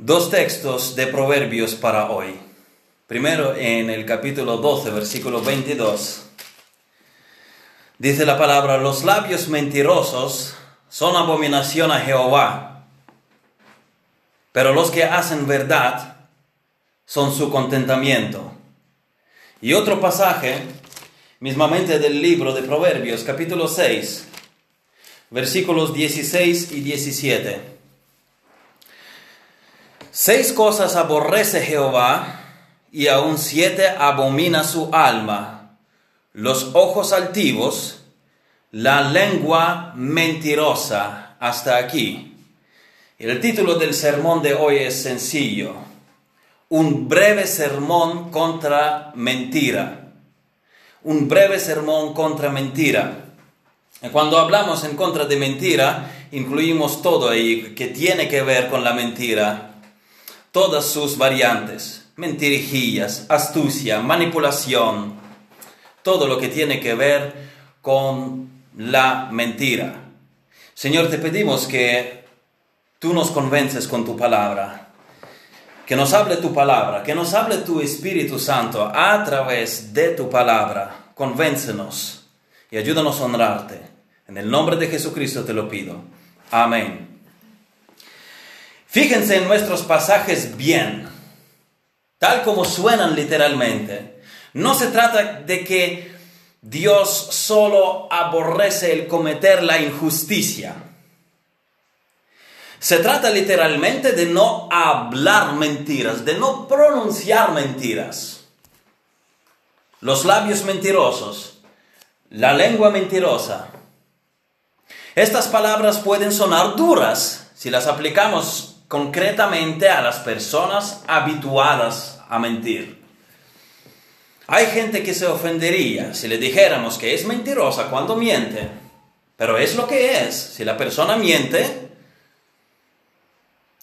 Dos textos de Proverbios para hoy. Primero en el capítulo 12, versículo 22. Dice la palabra, los labios mentirosos son abominación a Jehová, pero los que hacen verdad son su contentamiento. Y otro pasaje, mismamente del libro de Proverbios, capítulo 6, versículos 16 y 17. Seis cosas aborrece Jehová y aún siete abomina su alma. Los ojos altivos, la lengua mentirosa. Hasta aquí. El título del sermón de hoy es sencillo. Un breve sermón contra mentira. Un breve sermón contra mentira. Cuando hablamos en contra de mentira, incluimos todo ahí que tiene que ver con la mentira todas sus variantes, mentirijillas, astucia, manipulación, todo lo que tiene que ver con la mentira. Señor, te pedimos que tú nos convences con tu palabra, que nos hable tu palabra, que nos hable tu Espíritu Santo a través de tu palabra. Convéncenos y ayúdanos a honrarte. En el nombre de Jesucristo te lo pido. Amén. Fíjense en nuestros pasajes bien, tal como suenan literalmente. No se trata de que Dios solo aborrece el cometer la injusticia. Se trata literalmente de no hablar mentiras, de no pronunciar mentiras. Los labios mentirosos, la lengua mentirosa. Estas palabras pueden sonar duras si las aplicamos concretamente a las personas habituadas a mentir. Hay gente que se ofendería si le dijéramos que es mentirosa cuando miente, pero es lo que es. Si la persona miente,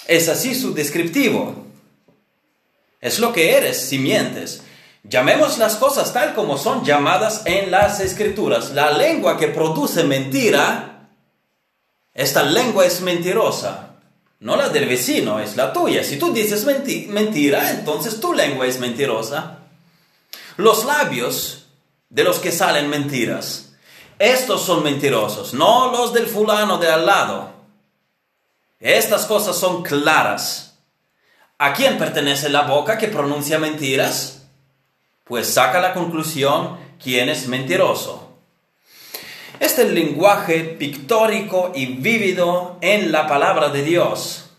es así su descriptivo. Es lo que eres si mientes. Llamemos las cosas tal como son llamadas en las escrituras. La lengua que produce mentira, esta lengua es mentirosa. No la del vecino, es la tuya. Si tú dices mentira, entonces tu lengua es mentirosa. Los labios de los que salen mentiras, estos son mentirosos, no los del fulano de al lado. Estas cosas son claras. ¿A quién pertenece la boca que pronuncia mentiras? Pues saca la conclusión quién es mentiroso. Este lenguaje pictórico y vívido en la palabra de Dios.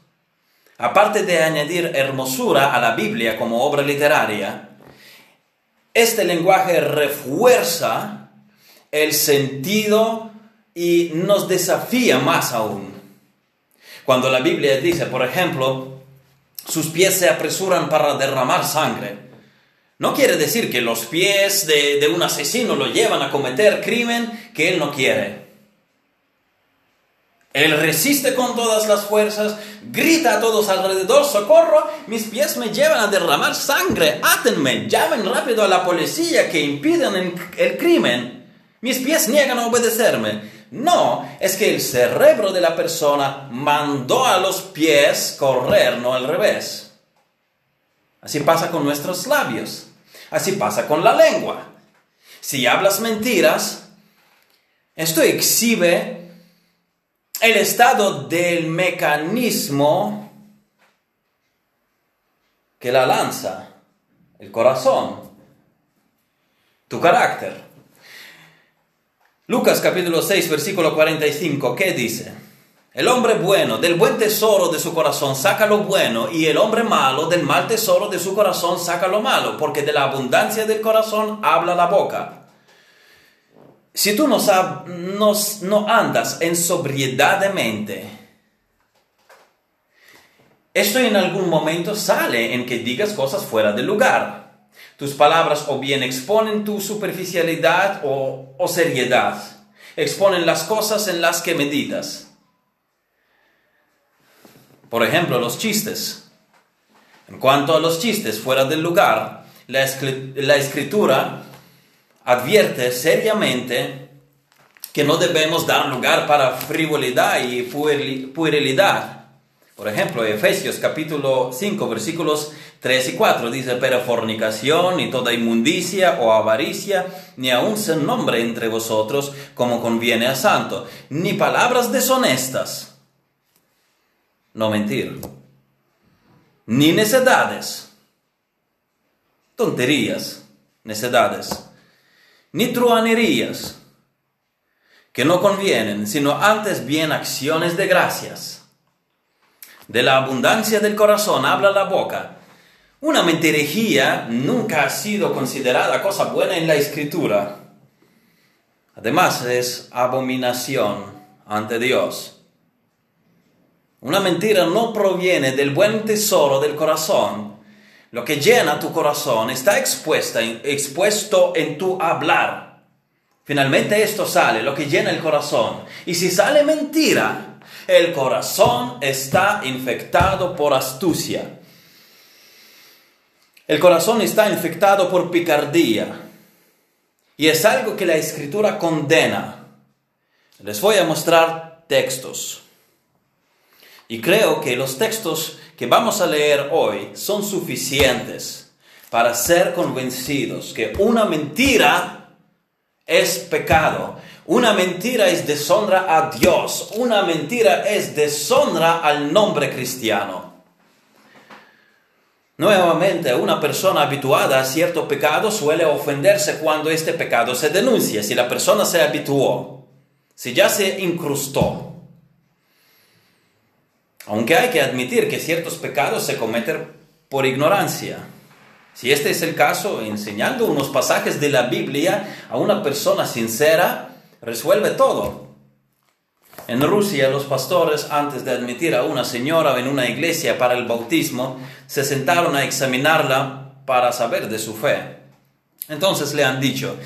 Aparte de añadir hermosura a la Biblia como obra literaria, este lenguaje refuerza el sentido y nos desafía más aún. Cuando la Biblia dice, por ejemplo, sus pies se apresuran para derramar sangre, no quiere decir que los pies de, un asesino lo llevan a cometer crimen que él no quiere. Él resiste con todas las fuerzas, grita a todos alrededor, socorro, mis pies me llevan a derramar sangre, átenme, llamen rápido a la policía que impiden el crimen. Mis pies niegan a obedecerme. No, es que el cerebro de la persona mandó a los pies correr, no al revés. Así pasa con nuestros labios. Así pasa con la lengua. Si hablas mentiras, esto exhibe el estado del mecanismo que la lanza, el corazón, tu carácter. Lucas capítulo 6, versículo 45, ¿qué dice? El hombre bueno del buen tesoro de su corazón saca lo bueno y el hombre malo del mal tesoro de su corazón saca lo malo, porque de la abundancia del corazón habla la boca. Si tú no, no andas en sobriedad de mente, esto en algún momento sale en que digas cosas fuera de lugar. Tus palabras o bien exponen tu superficialidad o seriedad, exponen las cosas en las que meditas. Por ejemplo, los chistes. En cuanto a los chistes fuera del lugar, la, escritura advierte seriamente que no debemos dar lugar para frivolidad y puerilidad. Por ejemplo, Efesios capítulo 5, versículos 3 y 4 dice, pero fornicación, ni toda inmundicia o avaricia, ni aun se nombre entre vosotros como conviene a santo, ni palabras deshonestas, no mentir, ni necedades, tonterías, necedades, ni truanerías, que no convienen, sino antes bien acciones de gracias de la abundancia del corazón habla la boca. Una mentirejía nunca ha sido considerada cosa buena en la escritura. Además es abominación ante Dios. Una mentira no proviene del buen tesoro del corazón. Lo que llena tu corazón está expuesto en tu hablar. Finalmente esto sale, lo que llena el corazón. Y si sale mentira, el corazón está infectado por astucia. El corazón está infectado por picardía. Y es algo que la escritura condena. Les voy a mostrar textos. Y creo que los textos que vamos a leer hoy son suficientes para ser convencidos que una mentira es pecado una mentira es deshonra a Dios. Una mentira es deshonra al nombre cristiano. Nuevamente, una persona habituada a cierto pecado suele ofenderse cuando este pecado se denuncia, si la persona se habituó, si ya se incrustó. Aunque hay que admitir que ciertos pecados se cometen por ignorancia. Si este es el caso, enseñando unos pasajes de la Biblia a una persona sincera, resuelve todo. En Rusia los pastores, antes de admitir a una señora en una iglesia para el bautismo, se sentaron a examinarla para saber de su fe. Entonces le han dicho,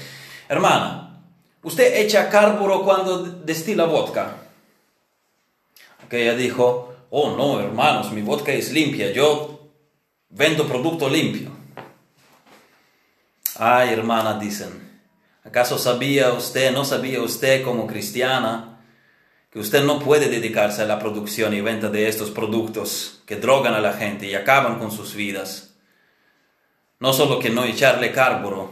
hermana, ¿usted echa carburo cuando destila vodka? Aquella dijo, oh no, hermanos, mi vodka es limpia, yo vendo producto limpio. Ay, hermana, dicen, ¿Acaso sabía usted, no sabía usted como cristiana, que usted no puede dedicarse a la producción y venta de estos productos que drogan a la gente y acaban con sus vidas? No solo que no echarle carburo,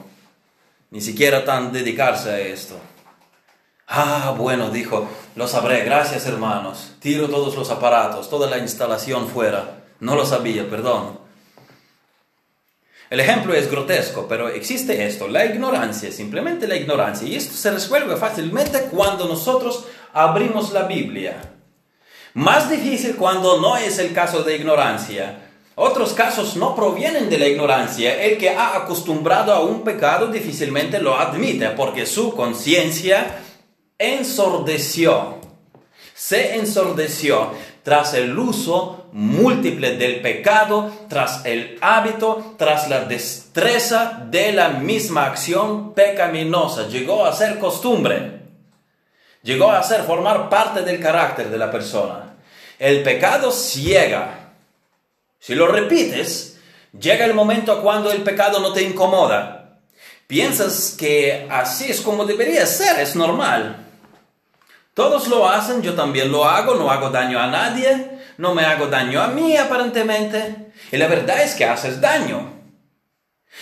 ni siquiera tan dedicarse a esto. Ah, bueno, dijo, lo sabré, gracias hermanos. Tiro todos los aparatos, toda la instalación fuera. No lo sabía, perdón. El ejemplo es grotesco, pero existe esto, la ignorancia, simplemente la ignorancia. Y esto se resuelve fácilmente cuando nosotros abrimos la Biblia. Más difícil cuando no es el caso de ignorancia. Otros casos no provienen de la ignorancia. El que ha acostumbrado a un pecado difícilmente lo admite porque su conciencia ensordeció. Se ensordeció tras el uso múltiple del pecado, tras el hábito, tras la destreza de la misma acción pecaminosa. Llegó a ser costumbre. Llegó a ser formar parte del carácter de la persona. El pecado ciega. Si lo repites, llega el momento cuando el pecado no te incomoda. Piensas que así es como debería ser, es normal. Todos lo hacen, yo también lo hago, no hago daño a nadie, no me hago daño a mí aparentemente. Y la verdad es que haces daño.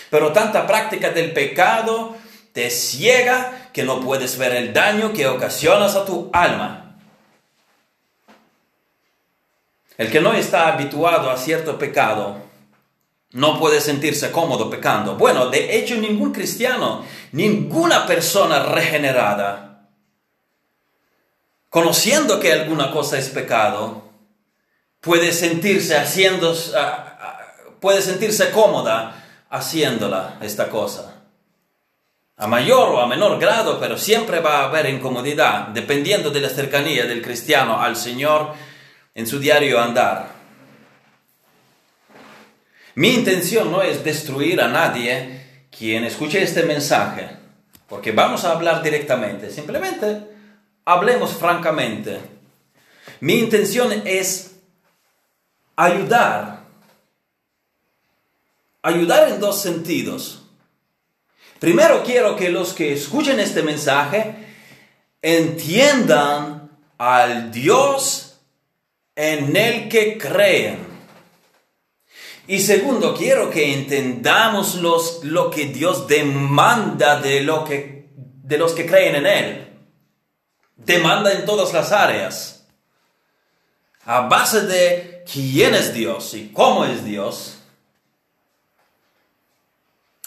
Pero tanta práctica del pecado te ciega que no puedes ver el daño que ocasionas a tu alma. El que no está habituado a cierto pecado no puede sentirse cómodo pecando. Bueno, de hecho ningún cristiano, ninguna persona regenerada conociendo que alguna cosa es pecado, puede sentirse haciendo, ah, ah, puede sentirse cómoda haciéndola esta cosa. A mayor o a menor grado, pero siempre va a haber incomodidad, dependiendo de la cercanía del cristiano al Señor en su diario andar. Mi intención no es destruir a nadie quien escuche este mensaje, porque vamos a hablar directamente, simplemente hablemos francamente. Mi intención es ayudar. Ayudar en dos sentidos. Primero quiero que los que escuchen este mensaje entiendan al Dios en el que creen. Y segundo, quiero que entendamos los, lo que Dios demanda de, lo que, de los que creen en Él. Demanda en todas las áreas. A base de quién es Dios y cómo es Dios.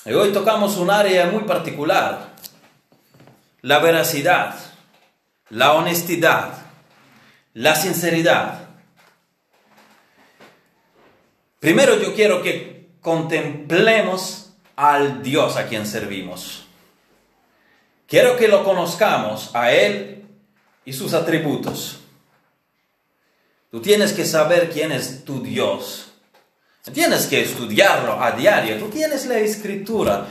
Hoy tocamos un área muy particular. La veracidad, la honestidad, la sinceridad. Primero yo quiero que contemplemos al Dios a quien servimos. Quiero que lo conozcamos a Él y sus atributos. Tú tienes que saber quién es tu Dios. Tienes que estudiarlo a diario. Tú tienes la escritura.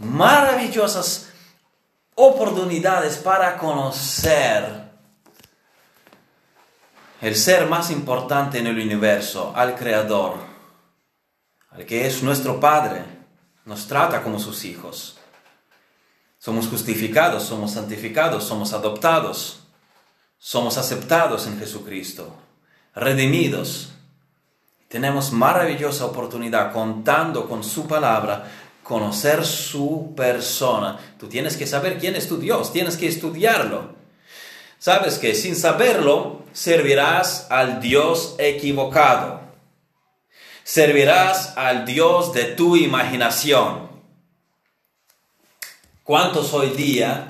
Maravillosas oportunidades para conocer el ser más importante en el universo, al Creador al que es nuestro Padre, nos trata como sus hijos. Somos justificados, somos santificados, somos adoptados, somos aceptados en Jesucristo, redimidos. Tenemos maravillosa oportunidad contando con su palabra, conocer su persona. Tú tienes que saber quién es tu Dios, tienes que estudiarlo. Sabes que sin saberlo servirás al Dios equivocado servirás al Dios de tu imaginación. ¿Cuántos hoy día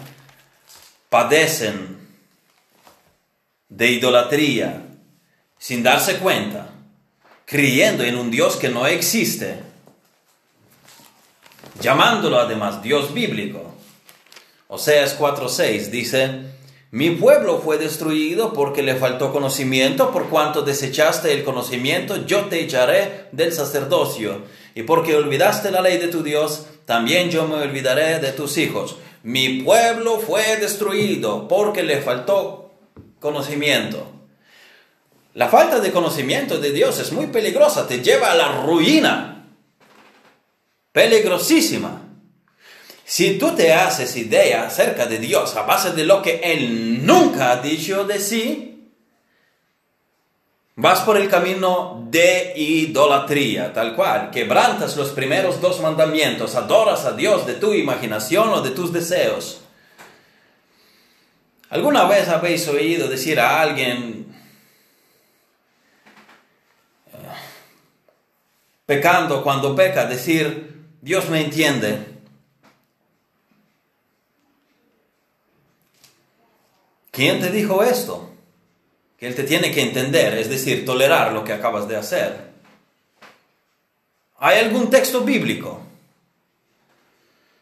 padecen de idolatría sin darse cuenta, creyendo en un Dios que no existe, llamándolo además Dios bíblico? Oseas 4:6 dice, mi pueblo fue destruido porque le faltó conocimiento, por cuanto desechaste el conocimiento, yo te echaré del sacerdocio. Y porque olvidaste la ley de tu Dios, también yo me olvidaré de tus hijos. Mi pueblo fue destruido porque le faltó conocimiento. La falta de conocimiento de Dios es muy peligrosa, te lleva a la ruina. Peligrosísima. Si tú te haces idea acerca de Dios a base de lo que Él nunca ha dicho de sí, vas por el camino de idolatría, tal cual. Quebrantas los primeros dos mandamientos, adoras a Dios de tu imaginación o de tus deseos. ¿Alguna vez habéis oído decir a alguien, eh, pecando cuando peca, decir, Dios me entiende? ¿Quién te dijo esto? Que Él te tiene que entender, es decir, tolerar lo que acabas de hacer. ¿Hay algún texto bíblico?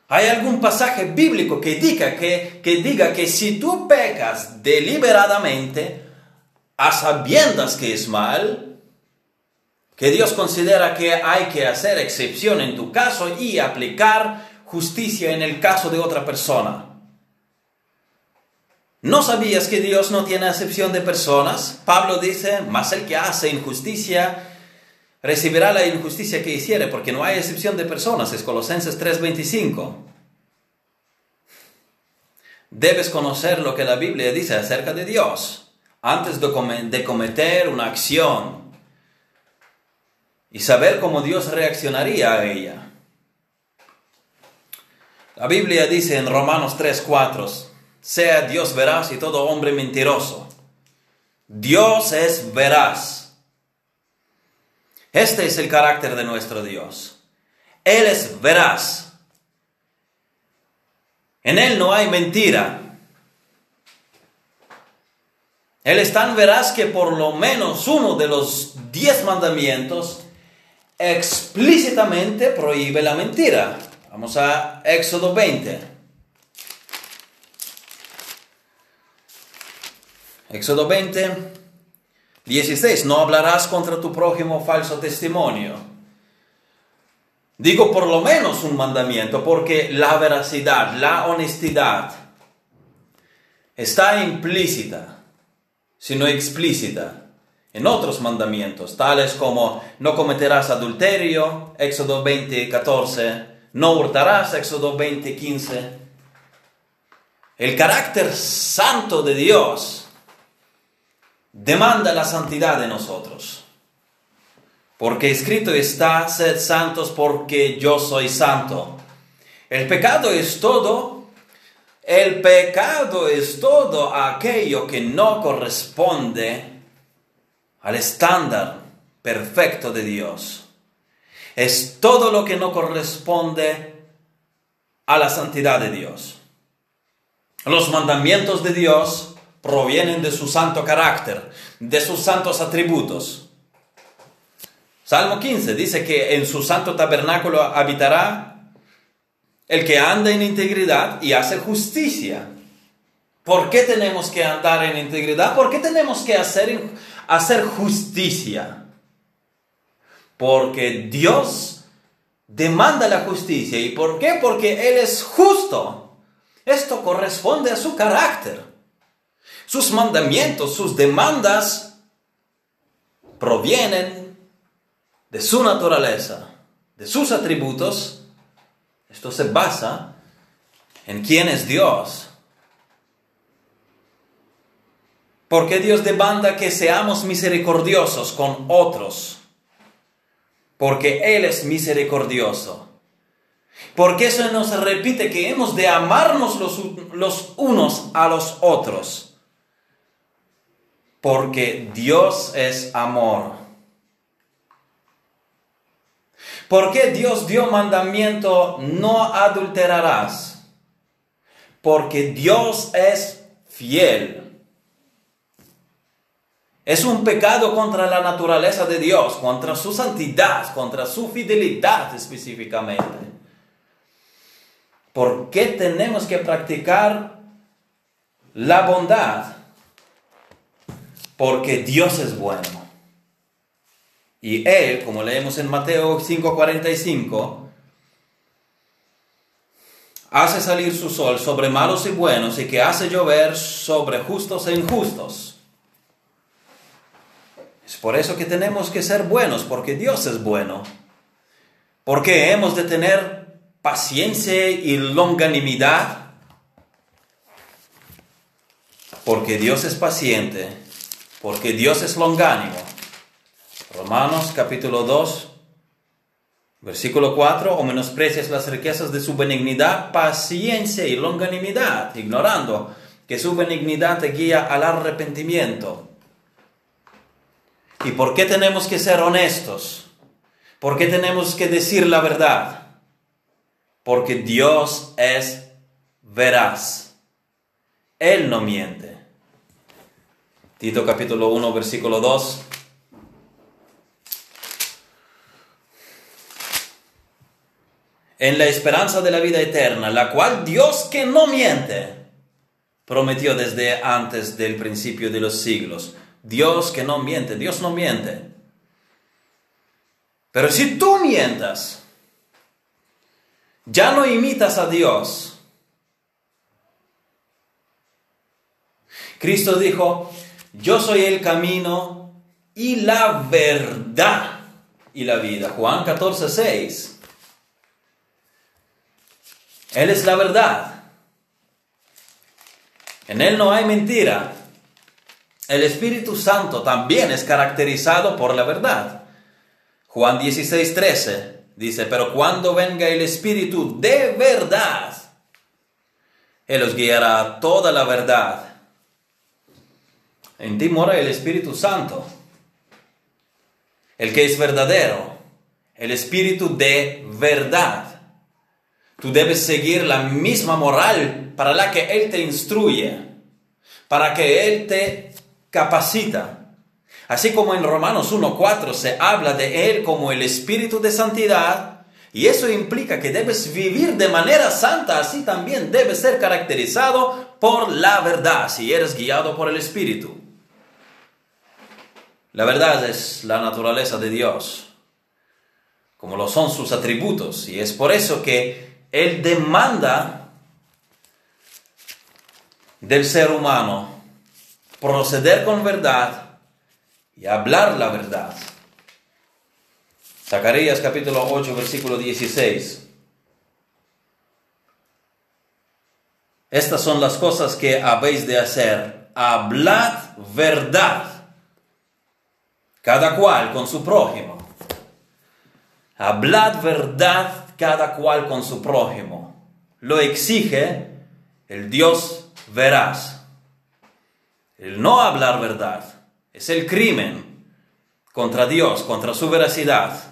¿Hay algún pasaje bíblico que diga que, que diga que si tú pecas deliberadamente, a sabiendas que es mal, que Dios considera que hay que hacer excepción en tu caso y aplicar justicia en el caso de otra persona? ¿No sabías que Dios no tiene acepción de personas? Pablo dice, más el que hace injusticia recibirá la injusticia que hiciere, porque no hay excepción de personas. Es Colosenses 3:25. Debes conocer lo que la Biblia dice acerca de Dios antes de cometer una acción y saber cómo Dios reaccionaría a ella. La Biblia dice en Romanos 3:4, sea Dios veraz y todo hombre mentiroso. Dios es veraz. Este es el carácter de nuestro Dios. Él es veraz. En Él no hay mentira. Él es tan veraz que por lo menos uno de los diez mandamientos explícitamente prohíbe la mentira. Vamos a Éxodo 20. Éxodo 20, 16, no hablarás contra tu prójimo falso testimonio. Digo por lo menos un mandamiento, porque la veracidad, la honestidad está implícita, sino explícita, en otros mandamientos, tales como no cometerás adulterio, Éxodo 20, 14, no hurtarás, Éxodo 20, 15. El carácter santo de Dios demanda la santidad de nosotros. Porque escrito está, sed santos porque yo soy santo. El pecado es todo, el pecado es todo aquello que no corresponde al estándar perfecto de Dios. Es todo lo que no corresponde a la santidad de Dios. Los mandamientos de Dios provienen de su santo carácter, de sus santos atributos. Salmo 15 dice que en su santo tabernáculo habitará el que anda en integridad y hace justicia. ¿Por qué tenemos que andar en integridad? ¿Por qué tenemos que hacer, hacer justicia? Porque Dios demanda la justicia. ¿Y por qué? Porque Él es justo. Esto corresponde a su carácter. Sus mandamientos, sus demandas provienen de su naturaleza, de sus atributos esto se basa en quién es Dios. Porque Dios demanda que seamos misericordiosos con otros. Porque Él es misericordioso. Porque eso nos repite que hemos de amarnos los, los unos a los otros. Porque Dios es amor. ¿Por qué Dios dio mandamiento no adulterarás? Porque Dios es fiel. Es un pecado contra la naturaleza de Dios, contra su santidad, contra su fidelidad específicamente. ¿Por qué tenemos que practicar la bondad? Porque Dios es bueno. Y Él, como leemos en Mateo 5:45, hace salir su sol sobre malos y buenos y que hace llover sobre justos e injustos. Es por eso que tenemos que ser buenos, porque Dios es bueno. Porque hemos de tener paciencia y longanimidad. Porque Dios es paciente, porque Dios es longánimo. Romanos capítulo 2, versículo 4, o menosprecias las riquezas de su benignidad, paciencia y longanimidad, ignorando que su benignidad te guía al arrepentimiento. ¿Y por qué tenemos que ser honestos? ¿Por qué tenemos que decir la verdad? Porque Dios es veraz. Él no miente. Tito capítulo 1, versículo 2. en la esperanza de la vida eterna, la cual Dios que no miente, prometió desde antes del principio de los siglos. Dios que no miente, Dios no miente. Pero si tú mientas, ya no imitas a Dios. Cristo dijo, yo soy el camino y la verdad y la vida. Juan 14, 6. Él es la verdad. En Él no hay mentira. El Espíritu Santo también es caracterizado por la verdad. Juan 16, 13 dice, pero cuando venga el Espíritu de verdad, Él os guiará a toda la verdad. En ti mora el Espíritu Santo, el que es verdadero, el Espíritu de verdad. Tú debes seguir la misma moral para la que Él te instruye, para que Él te capacita. Así como en Romanos 1.4 se habla de Él como el Espíritu de Santidad, y eso implica que debes vivir de manera santa, así también debes ser caracterizado por la verdad, si eres guiado por el Espíritu. La verdad es la naturaleza de Dios, como lo son sus atributos, y es por eso que él demanda del ser humano proceder con verdad y hablar la verdad. Zacarías capítulo 8, versículo 16. Estas son las cosas que habéis de hacer. Hablad verdad cada cual con su prójimo. Hablad verdad cada cual con su prójimo. Lo exige el Dios veraz. El no hablar verdad es el crimen contra Dios, contra su veracidad.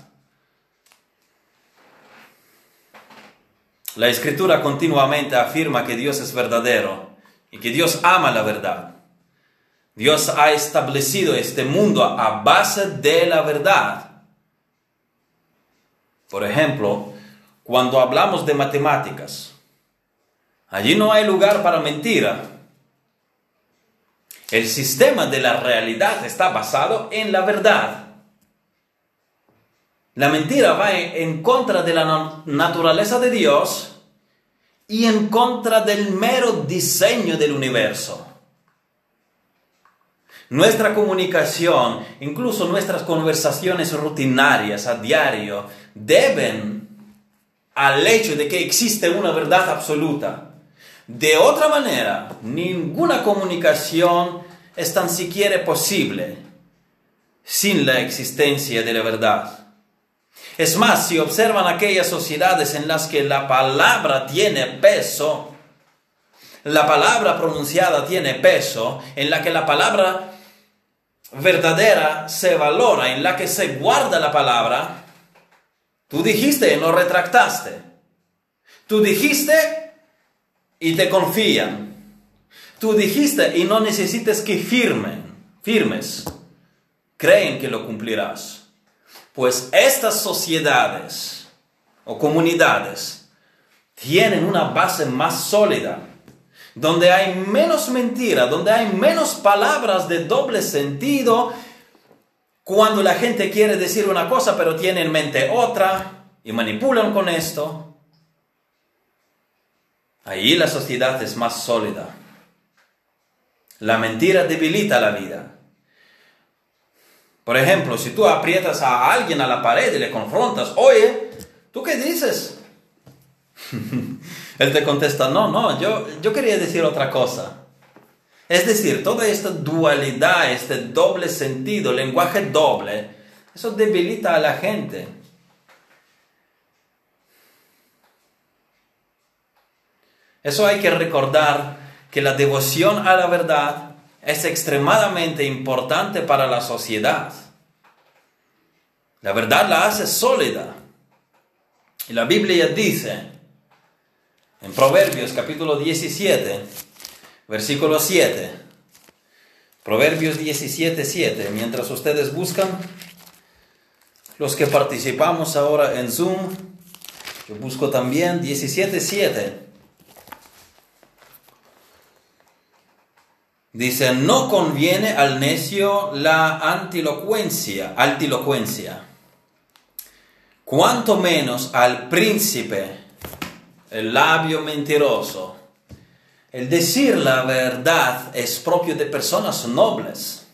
La escritura continuamente afirma que Dios es verdadero y que Dios ama la verdad. Dios ha establecido este mundo a base de la verdad. Por ejemplo, cuando hablamos de matemáticas, allí no hay lugar para mentira. El sistema de la realidad está basado en la verdad. La mentira va en contra de la naturaleza de Dios y en contra del mero diseño del universo. Nuestra comunicación, incluso nuestras conversaciones rutinarias a diario, deben al hecho de que existe una verdad absoluta. De otra manera, ninguna comunicación es tan siquiera posible sin la existencia de la verdad. Es más, si observan aquellas sociedades en las que la palabra tiene peso, la palabra pronunciada tiene peso, en la que la palabra verdadera se valora, en la que se guarda la palabra, tú dijiste y no retractaste. Tú dijiste y te confían. Tú dijiste y no necesites que firmen, firmes. Creen que lo cumplirás. Pues estas sociedades o comunidades tienen una base más sólida, donde hay menos mentira, donde hay menos palabras de doble sentido, cuando la gente quiere decir una cosa pero tiene en mente otra y manipulan con esto. Ahí la sociedad es más sólida. La mentira debilita la vida. Por ejemplo, si tú aprietas a alguien a la pared y le confrontas, oye, ¿tú qué dices? Él te contesta, no, no, yo, yo quería decir otra cosa. Es decir, toda esta dualidad, este doble sentido, lenguaje doble, eso debilita a la gente. Eso hay que recordar que la devoción a la verdad es extremadamente importante para la sociedad. La verdad la hace sólida. Y la Biblia dice en Proverbios capítulo 17, versículo 7, Proverbios 17, 7, mientras ustedes buscan, los que participamos ahora en Zoom, yo busco también 17, 7. Dice, no conviene al necio la antilocuencia, altilocuencia, cuanto menos al príncipe el labio mentiroso. El decir la verdad es propio de personas nobles,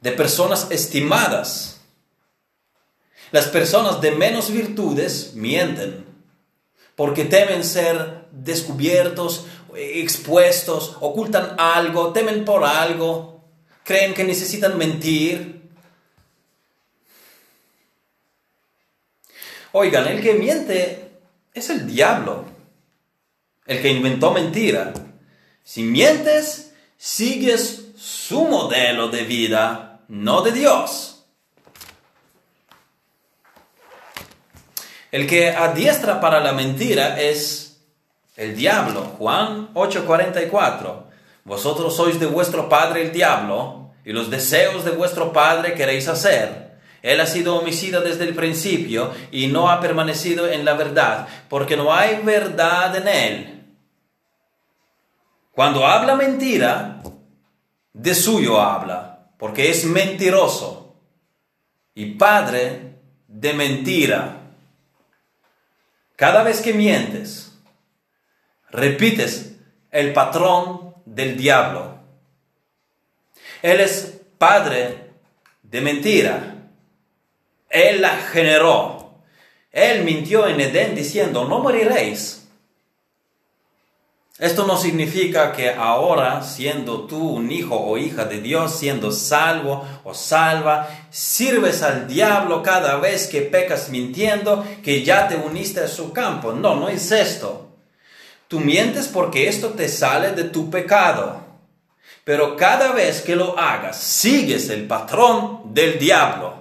de personas estimadas. Las personas de menos virtudes mienten porque temen ser descubiertos expuestos, ocultan algo, temen por algo, creen que necesitan mentir. Oigan, el que miente es el diablo, el que inventó mentira. Si mientes, sigues su modelo de vida, no de Dios. El que adiestra para la mentira es el diablo. Juan 8:44. Vosotros sois de vuestro padre el diablo, y los deseos de vuestro padre queréis hacer. Él ha sido homicida desde el principio y no ha permanecido en la verdad, porque no hay verdad en él. Cuando habla mentira, de suyo habla, porque es mentiroso y padre de mentira. Cada vez que mientes, repites el patrón del diablo. Él es padre de mentira. Él la generó. Él mintió en Edén diciendo, no moriréis. Esto no significa que ahora, siendo tú un hijo o hija de Dios, siendo salvo o salva, sirves al diablo cada vez que pecas mintiendo, que ya te uniste a su campo. No, no es esto. Tú mientes porque esto te sale de tu pecado. Pero cada vez que lo hagas, sigues el patrón del diablo.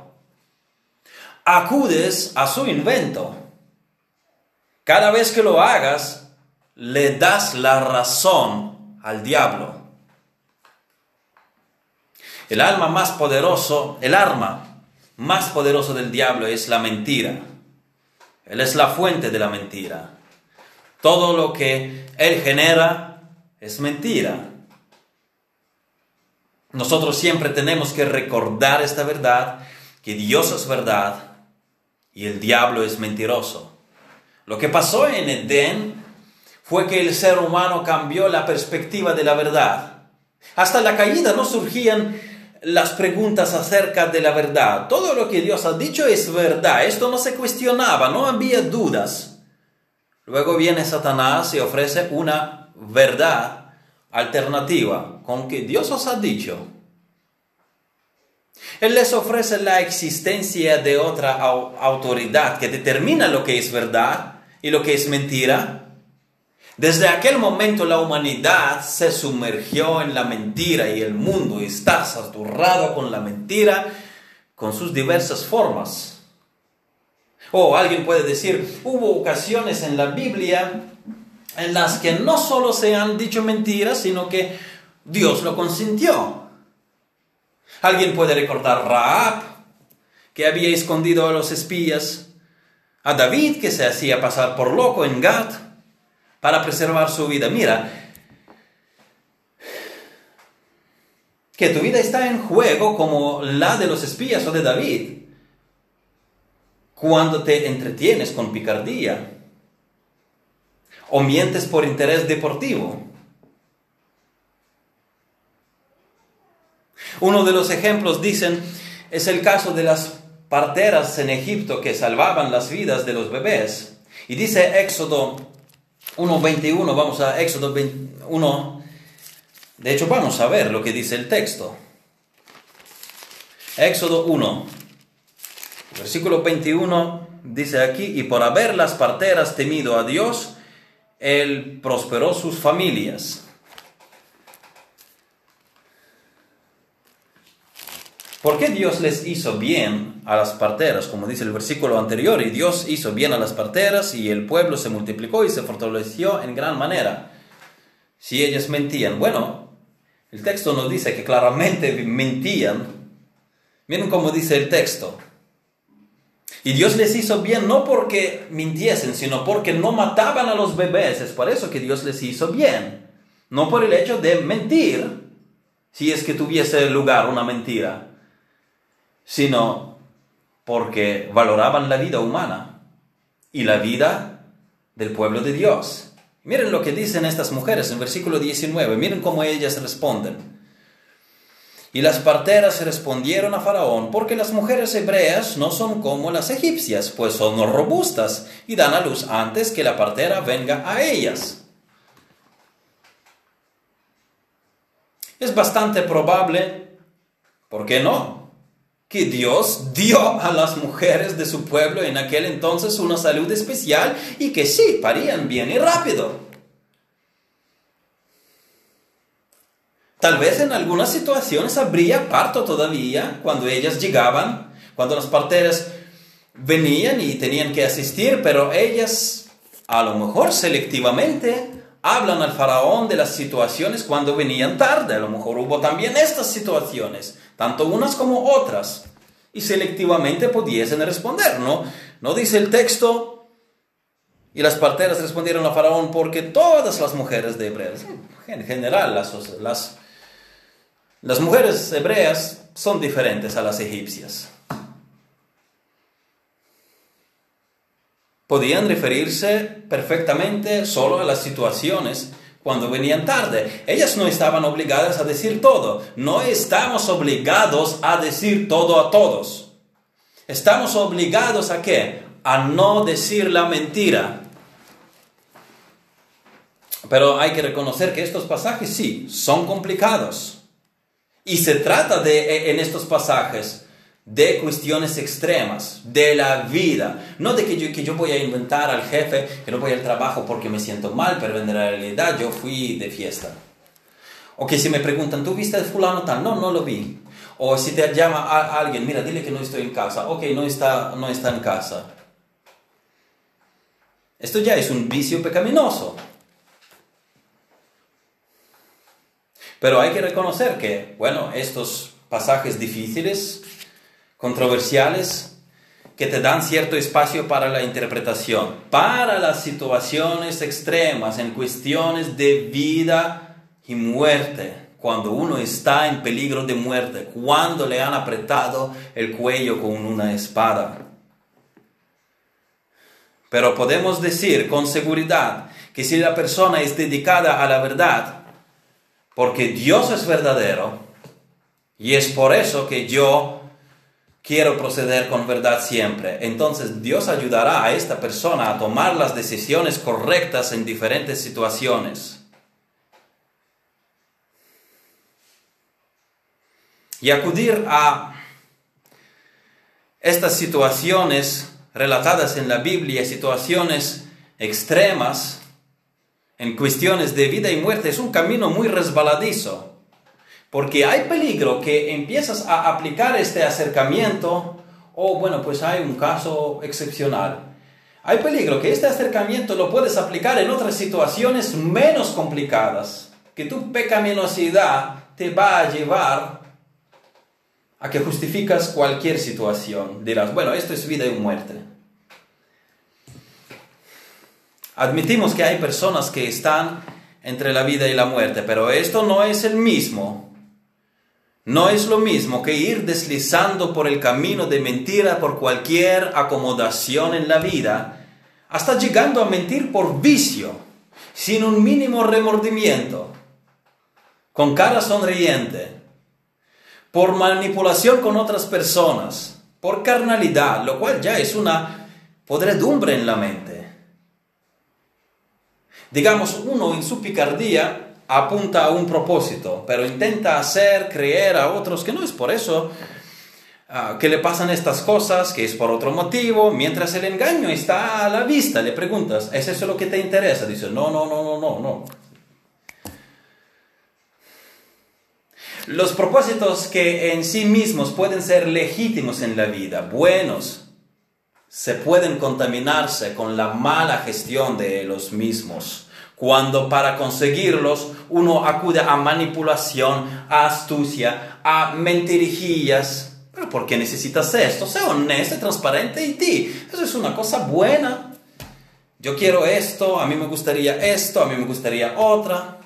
Acudes a su invento. Cada vez que lo hagas, le das la razón al diablo. El alma más poderoso, el arma más poderoso del diablo es la mentira. Él es la fuente de la mentira. Todo lo que él genera es mentira. Nosotros siempre tenemos que recordar esta verdad, que Dios es verdad y el diablo es mentiroso. Lo que pasó en Edén fue que el ser humano cambió la perspectiva de la verdad. Hasta la caída no surgían las preguntas acerca de la verdad. Todo lo que Dios ha dicho es verdad. Esto no se cuestionaba, no había dudas. Luego viene Satanás y ofrece una verdad alternativa con que Dios os ha dicho. Él les ofrece la existencia de otra autoridad que determina lo que es verdad y lo que es mentira desde aquel momento la humanidad se sumergió en la mentira y el mundo está saturado con la mentira con sus diversas formas. O alguien puede decir, hubo ocasiones en la Biblia en las que no solo se han dicho mentiras, sino que Dios lo consintió. Alguien puede recordar Raab, que había escondido a los espías, a David, que se hacía pasar por loco en Gat, para preservar su vida. Mira, que tu vida está en juego como la de los espías o de David. Cuando te entretienes con picardía o mientes por interés deportivo. Uno de los ejemplos, dicen, es el caso de las parteras en Egipto que salvaban las vidas de los bebés. Y dice Éxodo 1.21, vamos a Éxodo 21. De hecho, vamos a ver lo que dice el texto. Éxodo 1, versículo 21 dice aquí, y por haber las parteras temido a Dios, Él prosperó sus familias. ¿Por qué Dios les hizo bien a las parteras? Como dice el versículo anterior, y Dios hizo bien a las parteras y el pueblo se multiplicó y se fortaleció en gran manera. Si ellas mentían, bueno, el texto nos dice que claramente mentían. Miren cómo dice el texto. Y Dios les hizo bien no porque mintiesen, sino porque no mataban a los bebés. Es por eso que Dios les hizo bien. No por el hecho de mentir, si es que tuviese lugar una mentira sino porque valoraban la vida humana y la vida del pueblo de Dios. Miren lo que dicen estas mujeres en versículo 19, miren cómo ellas responden. Y las parteras respondieron a Faraón, porque las mujeres hebreas no son como las egipcias, pues son robustas y dan a luz antes que la partera venga a ellas. Es bastante probable, ¿por qué no? Que Dios dio a las mujeres de su pueblo en aquel entonces una salud especial y que sí, parían bien y rápido. Tal vez en algunas situaciones habría parto todavía cuando ellas llegaban, cuando las parteras venían y tenían que asistir, pero ellas a lo mejor selectivamente hablan al faraón de las situaciones cuando venían tarde. A lo mejor hubo también estas situaciones, tanto unas como otras, y selectivamente pudiesen responder, ¿no? No dice el texto, y las parteras respondieron al faraón porque todas las mujeres de hebreas, en general las, las, las mujeres hebreas son diferentes a las egipcias. podían referirse perfectamente solo a las situaciones cuando venían tarde. Ellas no estaban obligadas a decir todo. No estamos obligados a decir todo a todos. Estamos obligados a qué? A no decir la mentira. Pero hay que reconocer que estos pasajes sí, son complicados. Y se trata de, en estos pasajes de cuestiones extremas, de la vida. No de que yo, que yo voy a inventar al jefe que no voy al trabajo porque me siento mal, pero en realidad yo fui de fiesta. O que si me preguntan, ¿tú viste a fulano tal? No, no lo vi. O si te llama a alguien, mira, dile que no estoy en casa. Ok, no está, no está en casa. Esto ya es un vicio pecaminoso. Pero hay que reconocer que, bueno, estos pasajes difíciles, controversiales, que te dan cierto espacio para la interpretación, para las situaciones extremas, en cuestiones de vida y muerte, cuando uno está en peligro de muerte, cuando le han apretado el cuello con una espada. Pero podemos decir con seguridad que si la persona es dedicada a la verdad, porque Dios es verdadero y es por eso que yo quiero proceder con verdad siempre. Entonces Dios ayudará a esta persona a tomar las decisiones correctas en diferentes situaciones. Y acudir a estas situaciones relatadas en la Biblia, situaciones extremas, en cuestiones de vida y muerte es un camino muy resbaladizo, porque hay peligro que empiezas a aplicar este acercamiento, o bueno, pues hay un caso excepcional. Hay peligro que este acercamiento lo puedes aplicar en otras situaciones menos complicadas, que tu pecaminosidad te va a llevar a que justificas cualquier situación. Dirás, bueno, esto es vida y muerte. Admitimos que hay personas que están entre la vida y la muerte, pero esto no es el mismo. No es lo mismo que ir deslizando por el camino de mentira por cualquier acomodación en la vida, hasta llegando a mentir por vicio, sin un mínimo remordimiento, con cara sonriente, por manipulación con otras personas, por carnalidad, lo cual ya es una podredumbre en la mente. Digamos, uno en su picardía apunta a un propósito, pero intenta hacer creer a otros que no es por eso ah, que le pasan estas cosas, que es por otro motivo, mientras el engaño está a la vista, le preguntas, ¿es eso lo que te interesa? Dice, no, no, no, no, no, no. Los propósitos que en sí mismos pueden ser legítimos en la vida, buenos, se pueden contaminarse con la mala gestión de los mismos. Cuando para conseguirlos uno acude a manipulación, a astucia, a mentirijillas. Pero ¿por qué necesitas esto? Sé honesto, transparente y ti. Eso es una cosa buena. Yo quiero esto, a mí me gustaría esto, a mí me gustaría otra,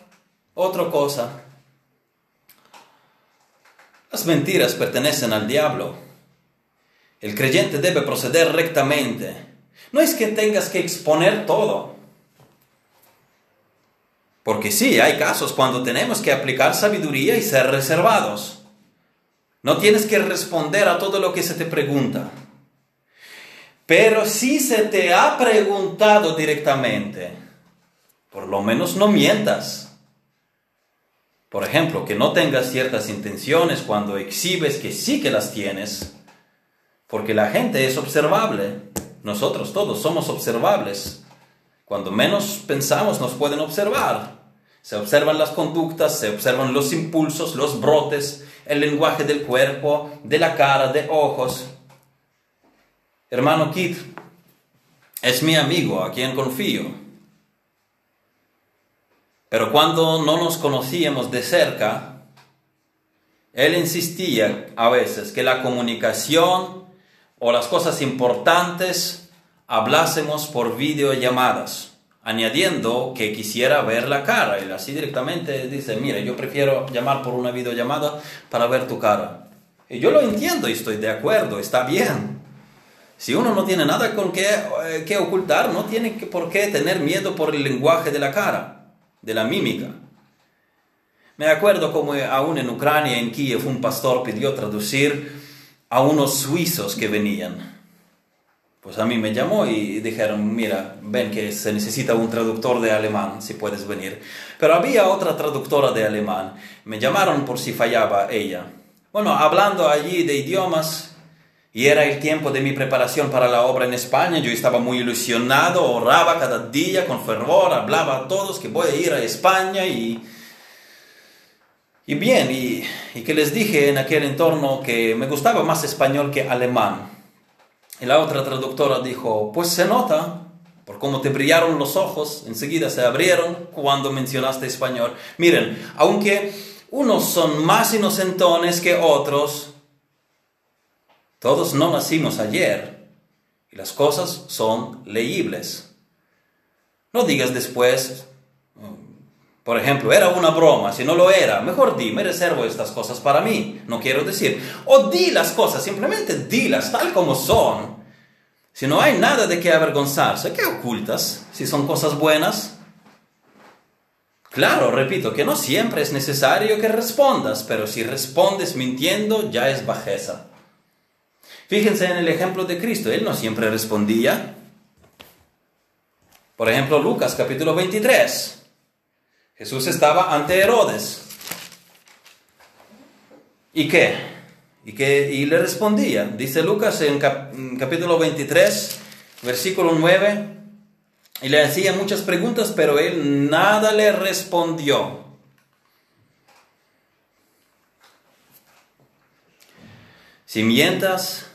otra cosa. Las mentiras pertenecen al diablo. El creyente debe proceder rectamente. No es que tengas que exponer todo. Porque sí, hay casos cuando tenemos que aplicar sabiduría y ser reservados. No tienes que responder a todo lo que se te pregunta. Pero si se te ha preguntado directamente, por lo menos no mientas. Por ejemplo, que no tengas ciertas intenciones cuando exhibes que sí que las tienes porque la gente es observable. Nosotros todos somos observables. Cuando menos pensamos nos pueden observar. Se observan las conductas, se observan los impulsos, los brotes, el lenguaje del cuerpo, de la cara, de ojos. Hermano Kit es mi amigo a quien confío. Pero cuando no nos conocíamos de cerca, él insistía a veces que la comunicación o las cosas importantes hablásemos por videollamadas, añadiendo que quisiera ver la cara. Y así directamente dice, mire, yo prefiero llamar por una videollamada para ver tu cara. Y yo lo entiendo y estoy de acuerdo, está bien. Si uno no tiene nada con qué, eh, que ocultar, no tiene por qué tener miedo por el lenguaje de la cara, de la mímica. Me acuerdo como aún en Ucrania, en Kiev, un pastor pidió traducir a unos suizos que venían. Pues a mí me llamó y dijeron, mira, ven que se necesita un traductor de alemán, si puedes venir. Pero había otra traductora de alemán. Me llamaron por si fallaba ella. Bueno, hablando allí de idiomas, y era el tiempo de mi preparación para la obra en España, yo estaba muy ilusionado, oraba cada día con fervor, hablaba a todos que voy a ir a España y... Y bien, y, y que les dije en aquel entorno que me gustaba más español que alemán. Y la otra traductora dijo, pues se nota, por cómo te brillaron los ojos, enseguida se abrieron cuando mencionaste español. Miren, aunque unos son más inocentones que otros, todos no nacimos ayer y las cosas son leíbles. No digas después, por ejemplo, era una broma, si no lo era, mejor di, me reservo estas cosas para mí, no quiero decir. O di las cosas, simplemente dilas tal como son. Si no hay nada de qué avergonzarse, ¿qué ocultas? Si son cosas buenas. Claro, repito, que no siempre es necesario que respondas, pero si respondes mintiendo ya es bajeza. Fíjense en el ejemplo de Cristo, Él no siempre respondía. Por ejemplo, Lucas capítulo 23. Jesús estaba ante Herodes. ¿Y qué? ¿Y, qué? y le respondía. Dice Lucas en, capítulo 23, versículo 9, y le hacía muchas preguntas, pero él nada le respondió. Si mientas,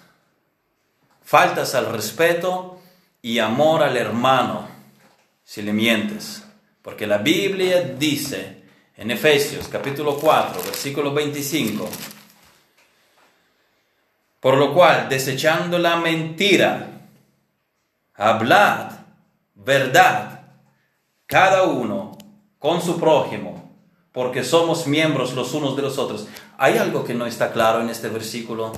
faltas al respeto y amor al hermano, si le mientes. Porque la Biblia dice en Efesios capítulo 4, versículo 25, por lo cual, desechando la mentira, hablad verdad cada uno con su prójimo, porque somos miembros los unos de los otros. ¿Hay algo que no está claro en este versículo?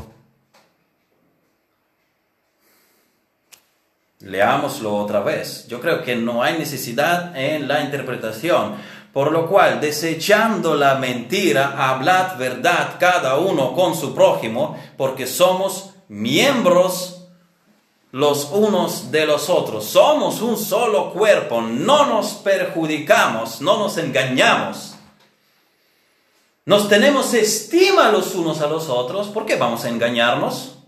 Leámoslo otra vez. Yo creo que no hay necesidad en la interpretación. Por lo cual, desechando la mentira, hablad verdad cada uno con su prójimo, porque somos miembros los unos de los otros. Somos un solo cuerpo, no nos perjudicamos, no nos engañamos. Nos tenemos estima los unos a los otros, ¿por qué vamos a engañarnos?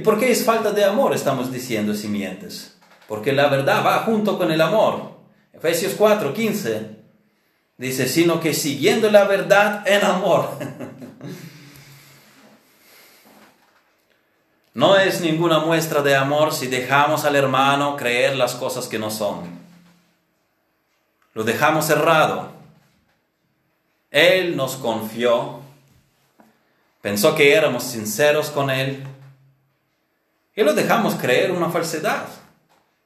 ¿Y por qué es falta de amor, estamos diciendo, simientes? Porque la verdad va junto con el amor. Efesios 4, 15 dice, sino que siguiendo la verdad en amor. no es ninguna muestra de amor si dejamos al hermano creer las cosas que no son. Lo dejamos cerrado. Él nos confió, pensó que éramos sinceros con él y lo dejamos creer una falsedad.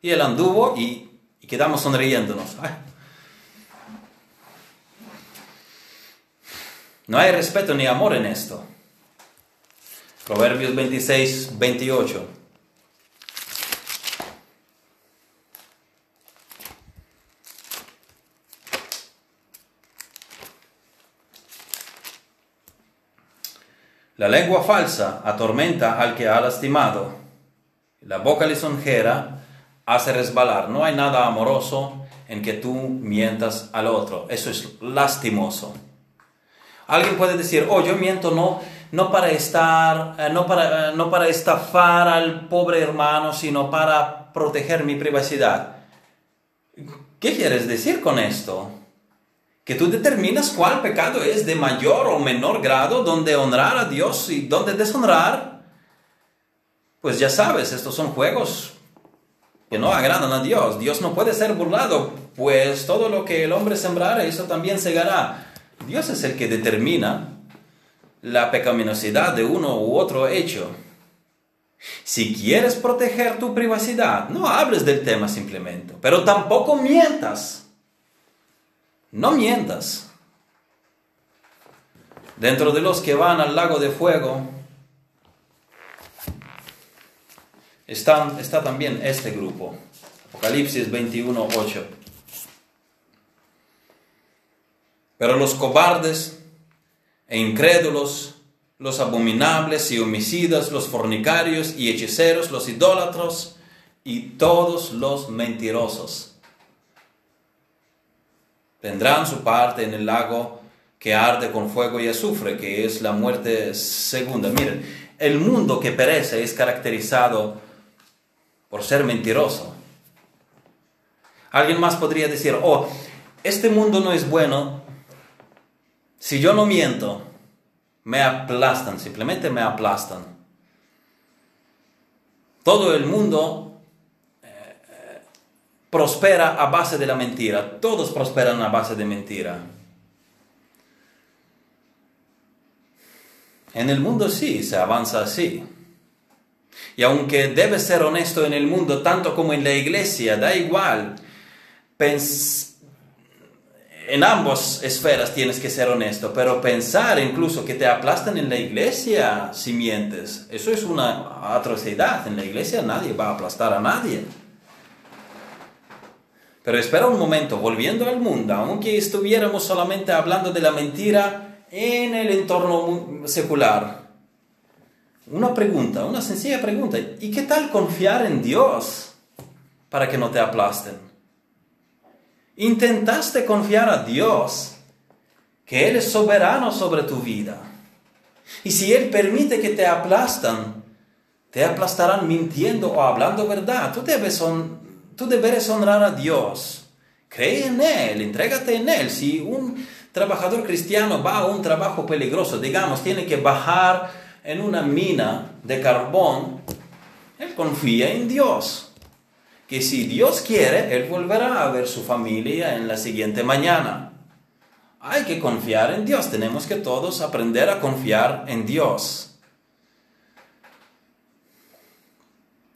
Y él anduvo y, quedamos sonriéndonos. No hay respeto ni amor en esto. Proverbios 26, 28. La lengua falsa atormenta al que ha lastimado la boca lisonjera hace resbalar. No hay nada amoroso en que tú mientas al otro. Eso es lastimoso. Alguien puede decir, oh, yo miento no, no para estar, eh, no, para, eh, no para estafar al pobre hermano, sino para proteger mi privacidad. ¿Qué quieres decir con esto? Que tú determinas cuál pecado es de mayor o menor grado, donde honrar a Dios y donde deshonrar pues ya sabes, estos son juegos que no agradan a Dios. Dios no puede ser burlado, pues todo lo que el hombre sembrara, eso también segará. Dios es el que determina la pecaminosidad de uno u otro hecho. Si quieres proteger tu privacidad, no hables del tema simplemente, pero tampoco mientas. No mientas. Dentro de los que van al lago de fuego, está, está también este grupo, Apocalipsis 21, 8. Pero los cobardes e incrédulos los abominables y homicidas, los fornicarios y hechiceros, los idólatros y todos los mentirosos. Tendrán su parte en el lago que arde con fuego y azufre, que es la muerte segunda. Miren, el mundo que perece es caracterizado por ser mentiroso. Alguien más podría decir, oh, este mundo no es bueno. Si yo no miento, me aplastan, simplemente me aplastan. Todo el mundo eh, prospera a base de la mentira. Todos prosperan a base de mentira. En el mundo sí, se avanza así. Y aunque debes ser honesto en el mundo tanto como en la iglesia, da igual. en ambas esferas tienes que ser honesto, pero pensar incluso que te aplastan en la iglesia si mientes, eso es una atrocidad. En la iglesia nadie va a aplastar a nadie. Pero espera un momento, volviendo al mundo, aunque estuviéramos solamente hablando de la mentira, en el entorno secular. Una pregunta, una sencilla pregunta. ¿Y qué tal confiar en Dios para que no te aplasten? Intentaste confiar a Dios, que Él es soberano sobre tu vida. Y si Él permite que te aplastan, te aplastarán mintiendo o hablando verdad. Tú debes, tú debes honrar a Dios. Cree en Él, entrégate en Él. Si un trabajador cristiano va a un trabajo peligroso, digamos, tiene que bajar en una mina de carbón, él confía en Dios. Que si Dios quiere, él volverá a ver su familia en la siguiente mañana. Hay que confiar en Dios, tenemos que todos aprender a confiar en Dios.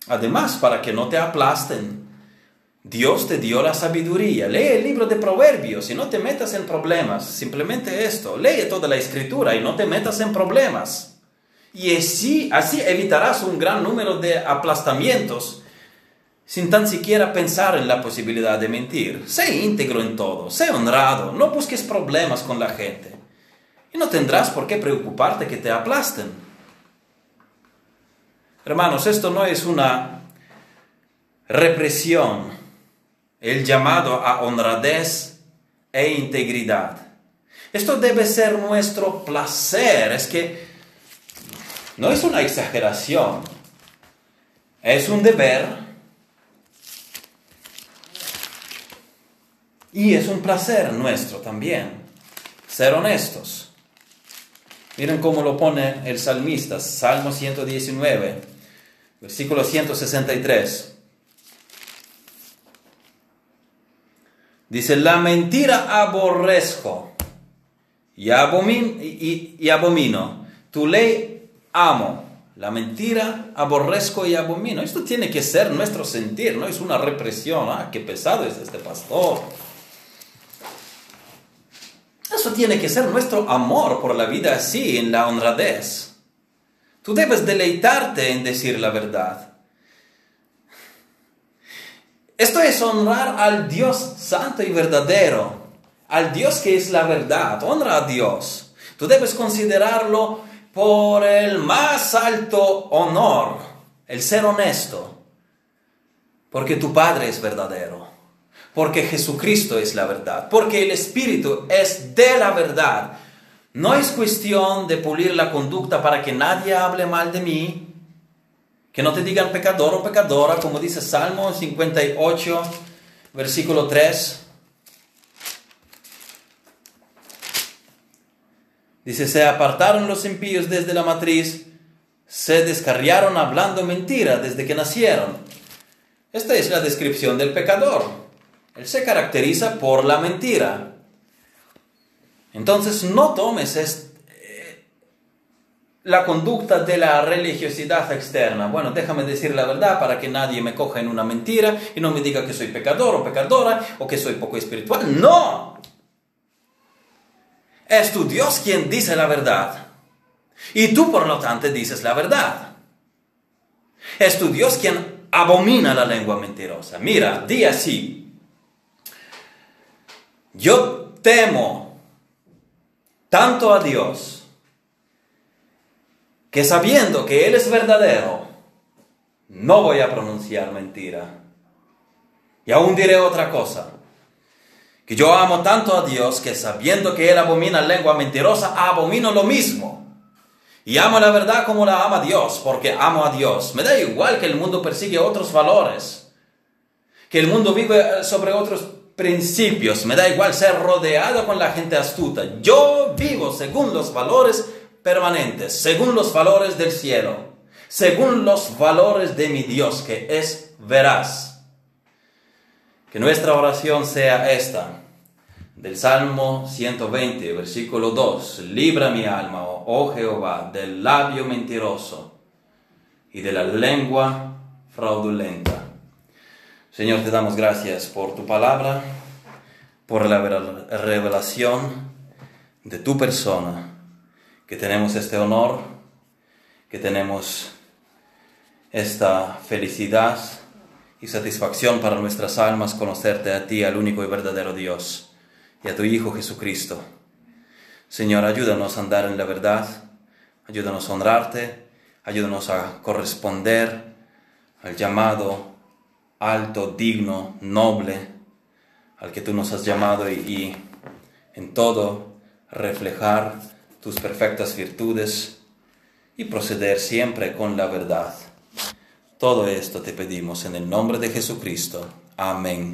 Además, para que no te aplasten, Dios te dio la sabiduría. Lee el libro de Proverbios y no te metas en problemas. Simplemente esto. Lee toda la escritura y no te metas en problemas. Y así, así evitarás un gran número de aplastamientos sin tan siquiera pensar en la posibilidad de mentir. Sé íntegro en todo, sé honrado, no busques problemas con la gente. Y no tendrás por qué preocuparte que te aplasten. Hermanos, esto no es una represión el llamado a honradez e integridad. Esto debe ser nuestro placer, es que no es una exageración, es un deber y es un placer nuestro también, ser honestos. Miren cómo lo pone el salmista, Salmo 119, versículo 163. Dice, la mentira aborrezco y, abomino. Tu ley amo. La mentira aborrezco y abomino. Esto tiene que ser nuestro sentir, no es una represión. Ah, qué pesado es este pastor. Eso tiene que ser nuestro amor por la vida así, en la honradez. Tú debes deleitarte en decir la verdad. Esto es honrar al Dios santo y verdadero, al Dios que es la verdad. Honra a Dios. Tú debes considerarlo por el más alto honor, el ser honesto, porque tu Padre es verdadero, porque Jesucristo es la verdad, porque el Espíritu es de la verdad. No es cuestión de pulir la conducta para que nadie hable mal de mí, que no te digan pecador o pecadora, como dice Salmo 58, versículo 3. Dice, se apartaron los impíos desde la matriz, se descarriaron hablando mentira desde que nacieron. Esta es la descripción del pecador. Él se caracteriza por la mentira. Entonces no tomes este la conducta de la religiosidad externa. Bueno, déjame decir la verdad para que nadie me coja en una mentira y no me diga que soy pecador o pecadora o que soy poco espiritual. No. Es tu Dios quien dice la verdad. Y tú, por lo tanto, dices la verdad. Es tu Dios quien abomina la lengua mentirosa. Mira, di así. Yo temo tanto a Dios que sabiendo que Él es verdadero, no voy a pronunciar mentira. Y aún diré otra cosa, que yo amo tanto a Dios que sabiendo que Él abomina lengua mentirosa, abomino lo mismo. Y amo la verdad como la ama Dios, porque amo a Dios. Me da igual que el mundo persigue otros valores, que el mundo vive sobre otros principios. Me da igual ser rodeado con la gente astuta. Yo vivo según los valores permanentes, según los valores del cielo, según los valores de mi Dios, que es veraz. Que nuestra oración sea esta del Salmo 120, versículo 2, libra mi alma, oh Jehová, del labio mentiroso y de la lengua fraudulenta. Señor, te damos gracias por tu palabra, por la revelación de tu persona, que tenemos este honor, que tenemos esta felicidad y satisfacción para nuestras almas conocerte a ti, al único y verdadero Dios y a tu Hijo Jesucristo. Señor, ayúdanos a andar en la verdad, ayúdanos a honrarte, ayúdanos a corresponder al llamado alto, digno, noble, al que tú nos has llamado y, y en todo reflejar tus perfectas virtudes y proceder siempre con la verdad. Todo esto te pedimos en el nombre de Jesucristo. Amén